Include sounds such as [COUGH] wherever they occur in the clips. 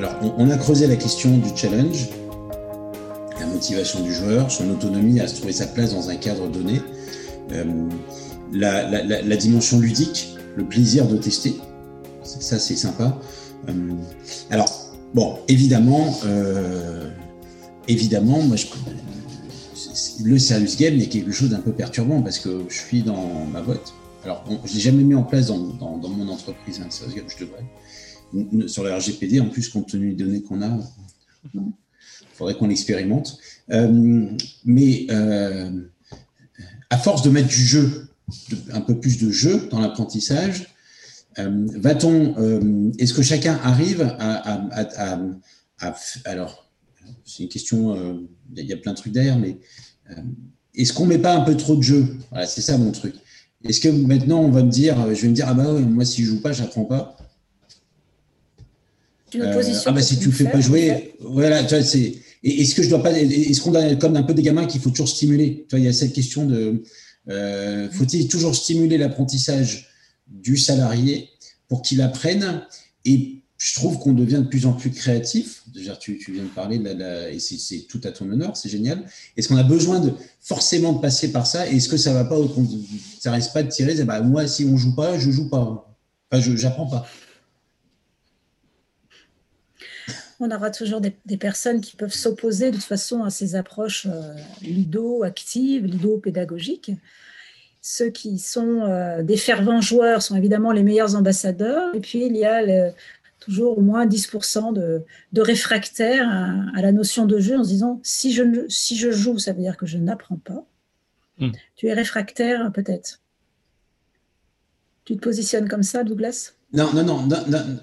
alors, on, a creusé la question du challenge, la motivation du joueur, son autonomie à se trouver sa place dans un cadre donné, la, dimension ludique, le plaisir de tester. Ça, c'est sympa. alors, bon, évidemment, évidemment, moi, je, le serious game est quelque chose d'un peu perturbant parce que je suis dans ma boîte. Alors, je l'ai jamais mis en place dans, mon entreprise, hein, serious game, je devrais. Sur le RGPD, en plus, compte tenu des données qu'on a, il faudrait qu'on l'expérimente. Euh, mais euh, à force de mettre du jeu, un peu plus de jeu dans l'apprentissage, euh, va-t-on, est-ce que chacun arrive à, alors, c'est une question, il y, a plein de trucs derrière, mais euh, est-ce qu'on met pas un peu trop de jeu? Voilà, c'est ça mon truc. Est-ce que maintenant on va me dire, je vais me dire, ah bah moi si je joue pas, j'apprends pas. Euh, ah bah si tu ne fais pas jouer, voilà, tu vois, c'est. Est-ce que je dois pas, est-ce qu'on a comme un peu des gamins qu'il faut toujours stimuler Tu vois, il y a cette question de, euh, faut-il toujours stimuler l'apprentissage du salarié pour qu'il apprenne? Et je trouve qu'on devient de plus en plus créatif. Déjà, tu, viens de parler de la, et c'est tout à ton honneur, c'est génial. Est-ce qu'on a besoin de forcément de passer par ça? Est-ce que ça va pas, ça reste pas de tirer bah, Moi, si on joue pas, je joue pas. Enfin, je n'apprends pas. On aura toujours des, personnes qui peuvent s'opposer de toute façon à ces approches euh, ludo-actives, ludo-pédagogiques. Ceux qui sont euh, des fervents joueurs sont évidemment les meilleurs ambassadeurs. Et puis, il y a le, toujours au moins 10% de, de réfractaires à, la notion de jeu en se disant si je, si je joue, ça veut dire que je n'apprends pas. Hmm. Tu es réfractaire peut-être. Tu te positionnes comme ça, Douglas? Non, non, non, non,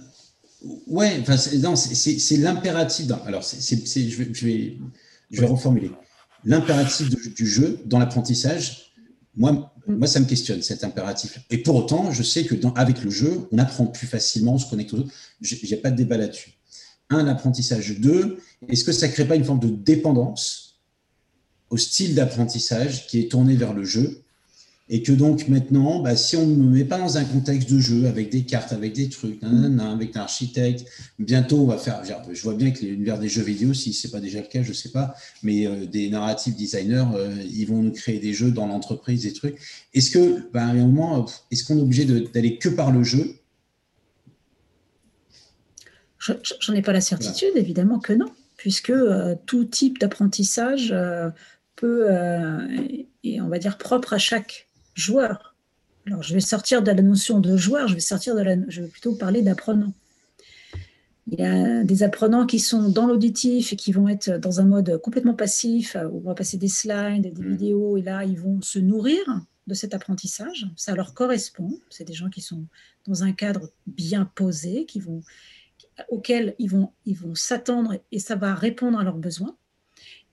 Ouais, enfin, c'est l'impératif. Alors, je, vais, je, vais, je vais reformuler. L'impératif du jeu dans l'apprentissage, moi, Mm. Moi, ça me questionne, cet impératif. Et pour autant, je sais que dans, avec le jeu, on apprend plus facilement, on se connecte aux autres. Il n'y a pas de débat là-dessus. Un, l'apprentissage. Deux, est-ce que ça ne crée pas une forme de dépendance au style d'apprentissage qui est tourné vers le jeu et que donc maintenant, bah, si on ne me met pas dans un contexte de jeu avec des cartes, avec des trucs, avec un architecte, bientôt on va faire. Je vois bien que l'univers des jeux vidéo, si ce n'est pas déjà le cas, je ne sais pas, mais euh, des narrative designers, euh, ils vont nous créer des jeux dans l'entreprise, des trucs. Est-ce que, bah, à un moment, est-ce qu'on est obligé d'aller que par le jeu? J'en ai pas la certitude, évidemment que non, puisque euh, tout type d'apprentissage peut, et on va dire propre à chaque joueur. Alors, je vais sortir de la notion de joueur, je vais, sortir de la, je vais plutôt parler d'apprenant. Il y a des apprenants qui sont dans l'auditif et qui vont être dans un mode complètement passif, où on va passer des slides, des mm. vidéos, et là, ils vont se nourrir de cet apprentissage. Ça leur correspond. C'est des gens qui sont dans un cadre bien posé, qui vont, auquel ils vont, ils vont s'attendre et ça va répondre à leurs besoins.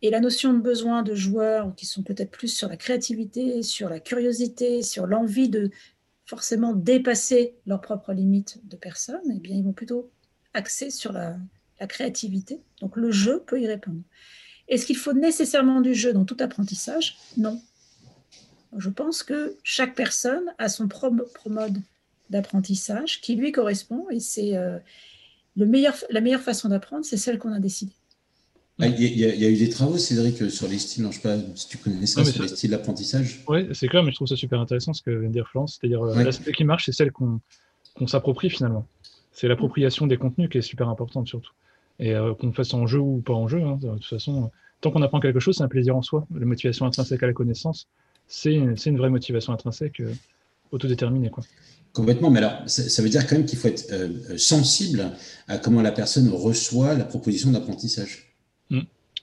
Et la notion de besoin de joueurs qui sont peut-être plus sur la créativité, sur la curiosité, sur l'envie de forcément dépasser leurs propres limites de personnes, eh bien, ils vont plutôt axer sur la, créativité. Donc le jeu peut y répondre. Est-ce qu'il faut nécessairement du jeu dans tout apprentissage? Non. Je pense que chaque personne a son propre mode d'apprentissage qui lui correspond et c'est euh, la meilleure façon d'apprendre, c'est celle qu'on a décidée. Ah, il y, a eu des travaux, Cédric, sur les styles. je ne sais pas si tu connais ça, sur les styles d'apprentissage. Oui, c'est clair, mais je trouve ça super intéressant ce que vient de dire Florence. C'est-à-dire, euh, l'aspect qui marche, c'est celle qu'on s'approprie finalement. C'est l'appropriation des contenus qui est super importante surtout. Et euh, qu'on fasse en jeu ou pas en jeu, hein, de toute façon, tant qu'on apprend quelque chose, c'est un plaisir en soi. La motivation intrinsèque à la connaissance, c'est une vraie motivation intrinsèque euh, autodéterminée. Quoi. Complètement, mais alors ça, veut dire quand même qu'il faut être sensible à comment la personne reçoit la proposition d'apprentissage.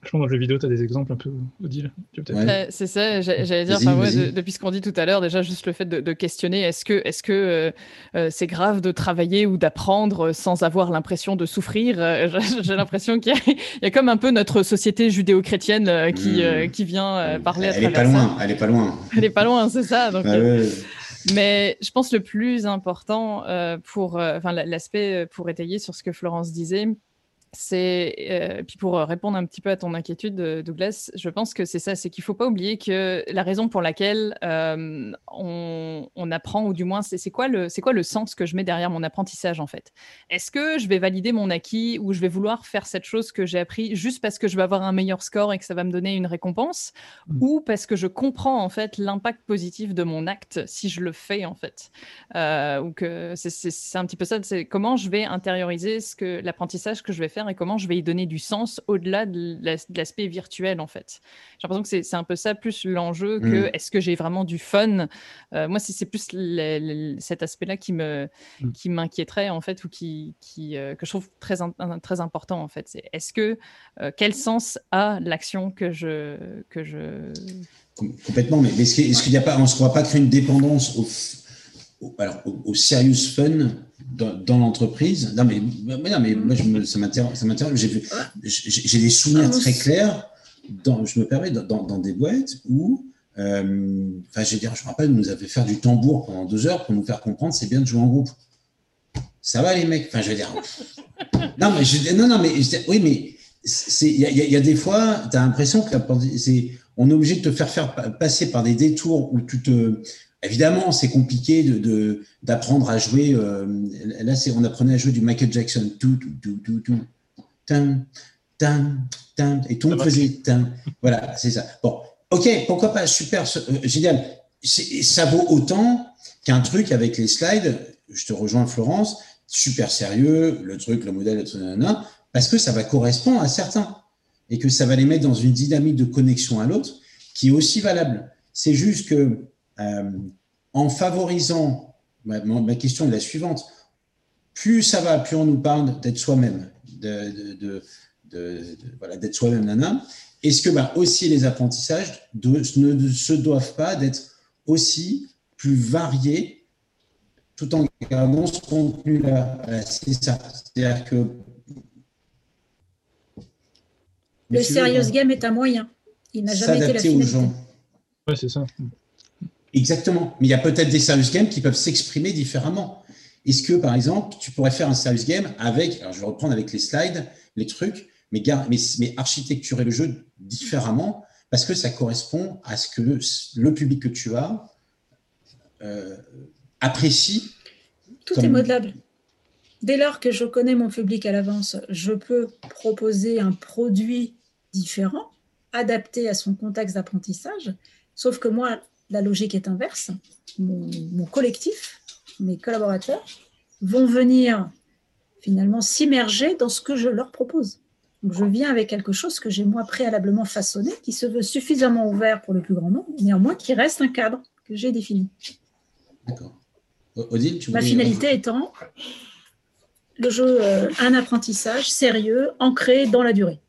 Je pense dans le jeu vidéo, tu as des exemples un peu, Odile C'est ça, j'allais dire, depuis ce qu'on dit tout à l'heure, déjà juste le fait de, questionner, est-ce que c'est -ce que, euh, c'est grave de travailler ou d'apprendre sans avoir l'impression de souffrir? Euh, [LAUGHS] J'ai l'impression qu'il y, a comme un peu notre société judéo-chrétienne euh, qui, mm. qui vient parler à travers elle est pas loin, Elle est pas loin. Elle est pas loin, c'est ça. Donc, Mais je pense le plus important pour, enfin l'aspect pour étayer sur ce que Florence disait, c'est euh, puis pour répondre un petit peu à ton inquiétude, Douglas, je pense que c'est ça, c'est qu'il faut pas oublier que la raison pour laquelle euh, on, on, apprend, ou du moins c'est quoi le c'est quoi le sens que je mets derrière mon apprentissage en fait? Est-ce que je vais valider mon acquis ou je vais vouloir faire cette chose que j'ai appris juste parce que je vais avoir un meilleur score et que ça va me donner une récompense, mmh. ou parce que je comprends en fait l'impact positif de mon acte si je le fais en fait, euh, ou que c'est un petit peu ça, c'est comment je vais intérioriser ce que l'apprentissage que je vais faire et comment je vais y donner du sens au-delà de l'aspect virtuel en fait. J'ai l'impression que c'est un peu ça plus l'enjeu que mm. est-ce que j'ai vraiment du fun. Euh, moi, c'est plus cet aspect-là qui mm. qui m'inquiéterait en fait ou qui, qui euh, que je trouve très très important en fait. C'est est-ce que euh, quel sens a l'action que je que je complètement. Mais est-ce qu'il n'y a pas on se croit pas créer une dépendance au alors, au, serious fun dans, l'entreprise. Non, mais, non, mais moi, je ça m'intéresse. J'ai des souvenirs très clairs, dans, je me permets, dans, dans des boîtes où, euh, enfin, je veux dire, je me rappelle, nous avait fait du tambour pendant deux heures pour nous faire comprendre c'est bien de jouer en groupe. Ça va, les mecs? Enfin, je veux dire. non, mais, je, non, non, mais oui, mais il y, y, a des fois, tu as l'impression que on est obligé de te faire, faire passer par des détours où tu te Évidemment, c'est compliqué de, d'apprendre à jouer. Euh, là, c'est, on apprenait à jouer du Michael Jackson. Tout, tout, tout, tout, et tout le faisait. Voilà, c'est ça. Bon, ok, pourquoi pas, super, euh, génial. ça vaut autant qu'un truc avec les slides. Je te rejoins, Florence. Super sérieux, le truc, le modèle, parce que ça va correspondre à certains et que ça va les mettre dans une dynamique de connexion à l'autre qui est aussi valable. C'est juste que en favorisant, ma, question est la suivante, plus ça va, plus on nous parle d'être soi-même, de, voilà, d'être soi-même, nana. Est-ce que bah, aussi les apprentissages ne se doivent pas d'être aussi plus variés tout en gardant ce contenu-là? C'est ça. C'est-à-dire que. Le serious game est un moyen. Il n'a jamais été la finalité. Oui, c'est ça. Exactement. Mais il y a peut-être des serious games qui peuvent s'exprimer différemment. Est-ce que, par exemple, tu pourrais faire un serious game avec, alors je vais reprendre avec les slides, les trucs, mais, mais, mais architecturer le jeu différemment parce que ça correspond à ce que le, public que tu as euh, apprécie. Tout est modelable. Dès lors que je connais mon public à l'avance, je peux proposer un produit différent, adapté à son contexte d'apprentissage. Sauf que moi, la logique est inverse. Mon, collectif, mes collaborateurs, vont venir finalement s'immerger dans ce que je leur propose. Donc je viens avec quelque chose que j'ai moi préalablement façonné, qui se veut suffisamment ouvert pour le plus grand nombre, néanmoins qui reste un cadre que j'ai défini. D'accord. Odile, tu Ma finalité étant le jeu, euh, un apprentissage sérieux, ancré dans la durée.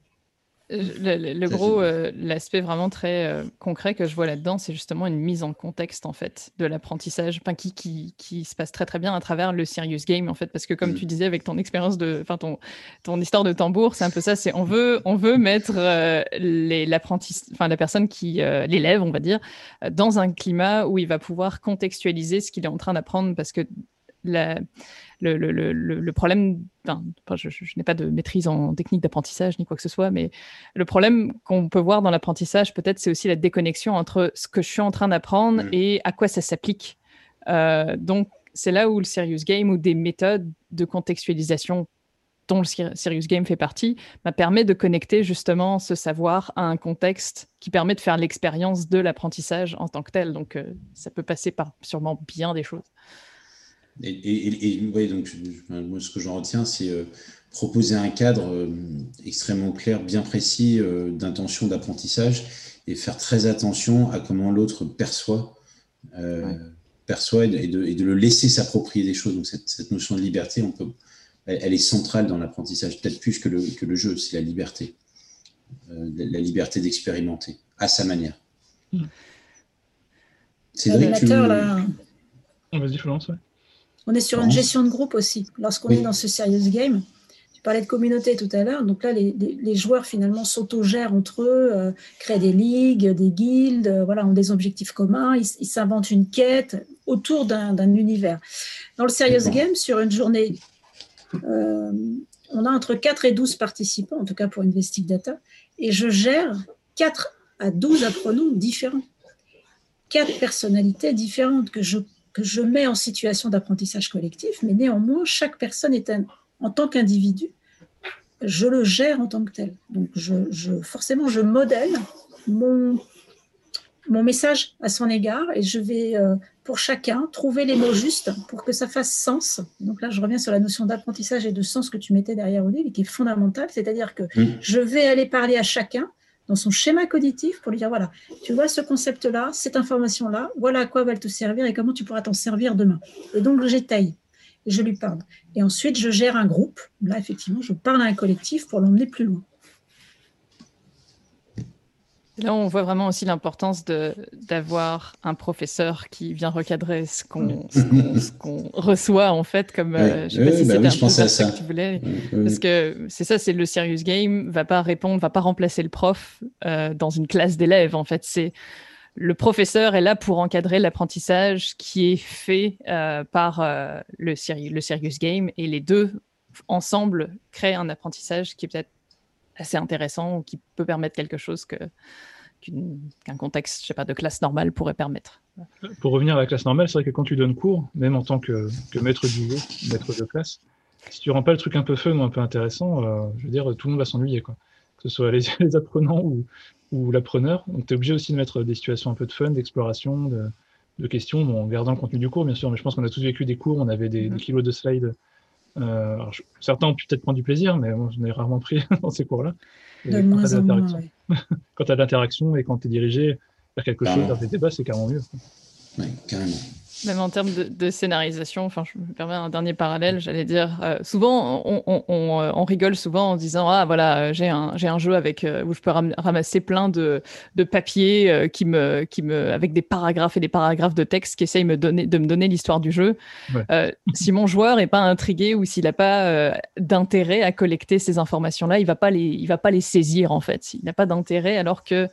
Le, gros, euh, l'aspect vraiment très euh, concret que je vois là-dedans, c'est justement une mise en contexte en fait de l'apprentissage, qui, qui, qui, se passe très très bien à travers le serious game en fait, parce que comme mm. tu disais avec ton expérience de, enfin ton, ton histoire de tambour, c'est un peu ça, c'est on veut on veut mettre euh, enfin la personne qui, l'élève on va dire, dans un climat où il va pouvoir contextualiser ce qu'il est en train d'apprendre, parce que la, le, le, le, problème, enfin, je, n'ai pas de maîtrise en technique d'apprentissage ni quoi que ce soit, mais le problème qu'on peut voir dans l'apprentissage, peut-être, c'est aussi la déconnexion entre ce que je suis en train d'apprendre mm. et à quoi ça s'applique. Euh, donc, c'est là où le serious game ou des méthodes de contextualisation dont le serious game fait partie, m'a permet de connecter justement ce savoir à un contexte qui permet de faire l'expérience de l'apprentissage en tant que tel. Donc, euh, ça peut passer par sûrement bien des choses. Et, donc, moi, ce que j'en retiens, c'est euh, proposer un cadre euh, extrêmement clair, bien précis euh, d'intention d'apprentissage et faire très attention à comment l'autre perçoit, perçoit et de, et de, le laisser s'approprier des choses. Donc, cette, notion de liberté, on peut, elle, est centrale dans l'apprentissage, peut-être plus que le, que le jeu, c'est la liberté. la, liberté d'expérimenter à sa manière. Mmh. C'est vrai que là... Vas-y, Florence. Ouais. On est sur une gestion de groupe aussi. Lorsqu'on est dans ce serious game, tu parlais de communauté tout à l'heure, donc là, les, joueurs finalement s'autogèrent entre eux, euh, créent des ligues, des guildes, euh, voilà, ont des objectifs communs, ils s'inventent une quête autour d'un univers. Dans le serious game, sur une journée, euh, on a entre 4 et 12 participants, en tout cas pour Investig Data, et je gère 4 à 12 apprenants différents. Quatre personnalités différentes que je, que je mets en situation d'apprentissage collectif, mais néanmoins, chaque personne est en tant qu'individu, je le gère en tant que tel. Donc, je, forcément, je modèle mon, mon message à son égard et je vais, euh, pour chacun, trouver les mots justes pour que ça fasse sens. Donc là, je reviens sur la notion d'apprentissage et de sens que tu mettais derrière Odile et qui est fondamentale, c'est-à-dire que je vais aller parler à chacun dans son schéma cognitif pour lui dire, voilà, tu vois ce concept-là, cette information-là, voilà à quoi va te servir et comment tu pourras t'en servir demain. Et donc, j'étaye et je lui parle. Et ensuite, je gère un groupe. Là, effectivement, je parle à un collectif pour l'emmener plus loin. Là, on voit vraiment aussi l'importance d'avoir un professeur qui vient recadrer ce qu'on reçoit, en fait, comme, euh, je sais pas si bah ça. que tu voulais. Parce que c'est ça, c'est le serious game, va pas répondre, va pas remplacer le prof euh, dans une classe d'élèves, en fait. C'est le professeur est là pour encadrer l'apprentissage qui est fait euh, par le, le serious game, et les deux, ensemble, créent un apprentissage qui est peut-être assez intéressant ou qui peut permettre quelque chose que qu'un contexte, je sais pas, de classe normale pourrait permettre. Pour revenir à la classe normale, c'est vrai que quand tu donnes cours, même en tant que, maître du jeu, maître de classe, si tu rends pas le truc un peu fun ou un peu intéressant, euh, je veux dire, tout le monde va s'ennuyer, quoi. Que ce soit les, [LAUGHS] apprenants ou, ou l'appreneur. Donc, tu es obligé aussi de mettre des situations un peu de fun, d'exploration, de, questions, en gardant le contenu du cours, bien sûr. Mais je pense qu'on a tous vécu des cours, on avait des, des kilos de slides euh, certains ont pu peut-être prendre du plaisir, mais moi, j'en ai rarement pris [LAUGHS] dans ces cours-là. quand tu as de l'interaction et quand tu es dirigé vers quelque chose, vers des débats, c'est carrément mieux. Oui, carrément. Même en termes de, scénarisation, enfin, je me permets un dernier parallèle, j'allais dire, euh, souvent, on, on, euh, on, rigole souvent en disant, ah voilà, j'ai un, j'ai un jeu avec, euh, où je peux ramasser plein de, de papiers qui me, qui me, avec des paragraphes et des paragraphes de texte qui essayent me donner, de me donner l'histoire du jeu. si mon joueur est pas intrigué ou s'il n'a pas d'intérêt à collecter ces informations-là, il va pas les, il va pas les saisir en fait. Il n'a pas d'intérêt alors que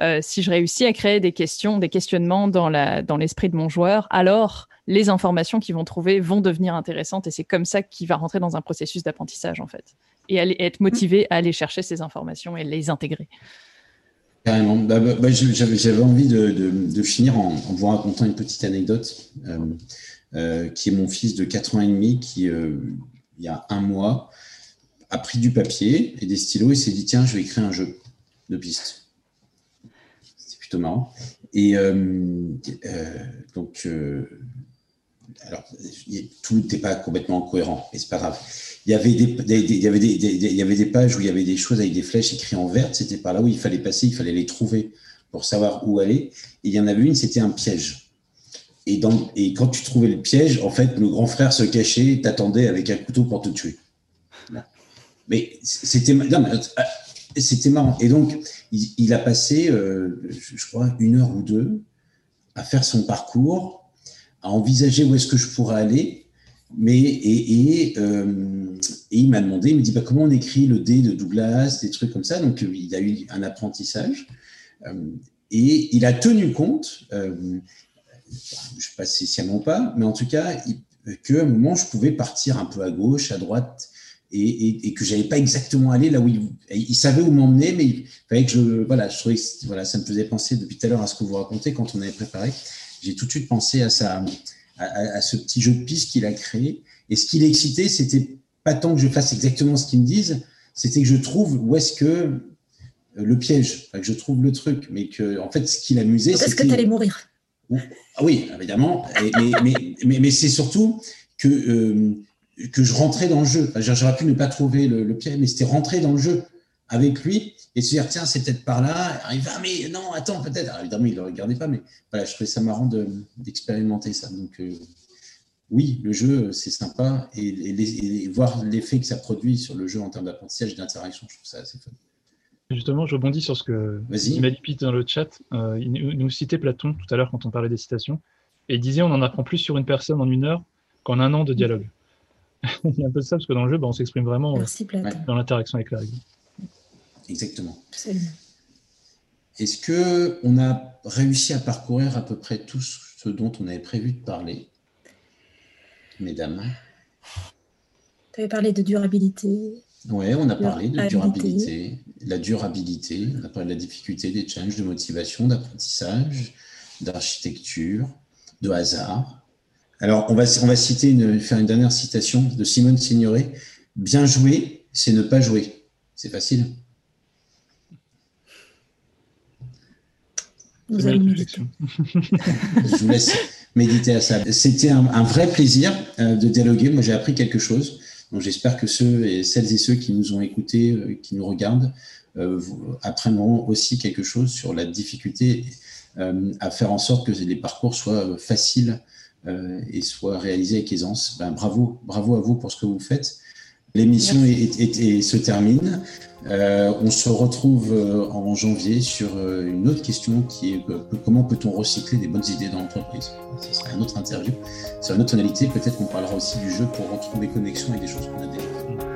euh, si je réussis à créer des questions, des questionnements dans l'esprit de mon joueur, alors les informations qu'ils vont trouver vont devenir intéressantes et c'est comme ça qu'il va rentrer dans un processus d'apprentissage en fait et être motivé à aller chercher ces informations et les intégrer. Carrément. Bah, bah, bah, j'avais envie de, finir en, vous racontant une petite anecdote euh, euh, qui est mon fils de 4 ans et demi qui, il y a un mois, a pris du papier et des stylos et s'est dit tiens, je vais écrire un jeu de piste marrant. Et euh, euh, donc, euh, alors, tout n'était pas complètement cohérent, mais c'est pas grave. Il y, avait des, pages où il y avait des choses avec des flèches écrites en vert, c'était par là où il fallait passer, il fallait les trouver pour savoir où aller. Et il y en avait une, c'était un piège. Et, dans, et quand tu trouvais le piège, en fait, le grand frère se cachait, t'attendait avec un couteau pour te tuer. Mais c'était. C'était marrant. Et donc, il, a passé, euh, je crois, une heure ou deux à faire son parcours, à envisager où est-ce que je pourrais aller. Mais, et, euh, il m'a demandé, il me dit bah, comment on écrit le D de Douglas, des trucs comme ça. Donc, il a eu un apprentissage. Euh, et il a tenu compte, je ne sais pas si sciemment pas, mais en tout cas, qu'à un moment, je pouvais partir un peu à gauche, à droite, et, et, que j'avais pas exactement allé là où il, il savait où m'emmener, mais il fallait que je, voilà, je trouvais que voilà, ça me faisait penser depuis tout à l'heure à ce que vous racontez quand on avait préparé. J'ai tout de suite pensé à ça, à, à, ce petit jeu de piste qu'il a créé. Et ce qui l'excitait, c'était pas tant que je fasse exactement ce qu'ils me disent, c'était que je trouve où est-ce que euh, le piège, que je trouve le truc, mais que en fait, ce qui l'amusait, c'est. Est-ce que tu allais mourir? Ah Oui, évidemment. mais, mais, mais, mais c'est surtout que euh, que je rentrais dans le jeu. J'aurais pu ne pas trouver le, le pied, mais c'était rentrer dans le jeu avec lui et se dire tiens, c'est peut-être par là. Il va, mais non, attends, peut-être. évidemment, il ne le regardait pas, mais voilà, je trouvais ça marrant d'expérimenter ça. Donc, euh, oui, le jeu, c'est sympa et, voir l'effet que ça produit sur le jeu en termes d'apprentissage et d'interaction, je trouve ça assez fun. Justement, je rebondis sur ce que Malipit dans le chat. Euh, il nous citait Platon tout à l'heure quand on parlait des citations et il disait on en apprend plus sur une personne en une heure qu'en un an de dialogue. [LAUGHS] il y a un peu de ça, parce que dans le jeu, bah, on s'exprime vraiment dans l'interaction avec la règle. Exactement. Est-ce que on a réussi à parcourir à peu près tout ce dont on avait prévu de parler, mesdames? Tu avais parlé de durabilité. Oui, on a parlé de durabilité, la durabilité, on a parlé de la difficulté, des challenges de motivation, d'apprentissage, d'architecture, de hasard. Alors, on va, on va citer une, faire une dernière citation de Simone Signoret. Bien jouer, c'est ne pas jouer. C'est facile. Vous allez méditer. [LAUGHS] [LAUGHS] Je vous laisse méditer à ça. C'était un, vrai plaisir euh, de dialoguer. Moi, j'ai appris quelque chose. Donc, j'espère que ceux et celles et ceux qui nous ont écoutés, euh, qui nous regardent, euh, apprendront aussi quelque chose sur la difficulté à faire en sorte que les parcours soient faciles et soient réalisés avec aisance. Ben, bravo, bravo à vous pour ce que vous faites. L'émission se termine. Euh, on se retrouve euh, en janvier sur euh, une autre question qui est comment peut-on recycler des bonnes idées dans l'entreprise? Ce sera une autre interview sur une autre tonalité. Peut-être qu'on parlera aussi du jeu pour retrouver connexion avec des choses qu'on a déjà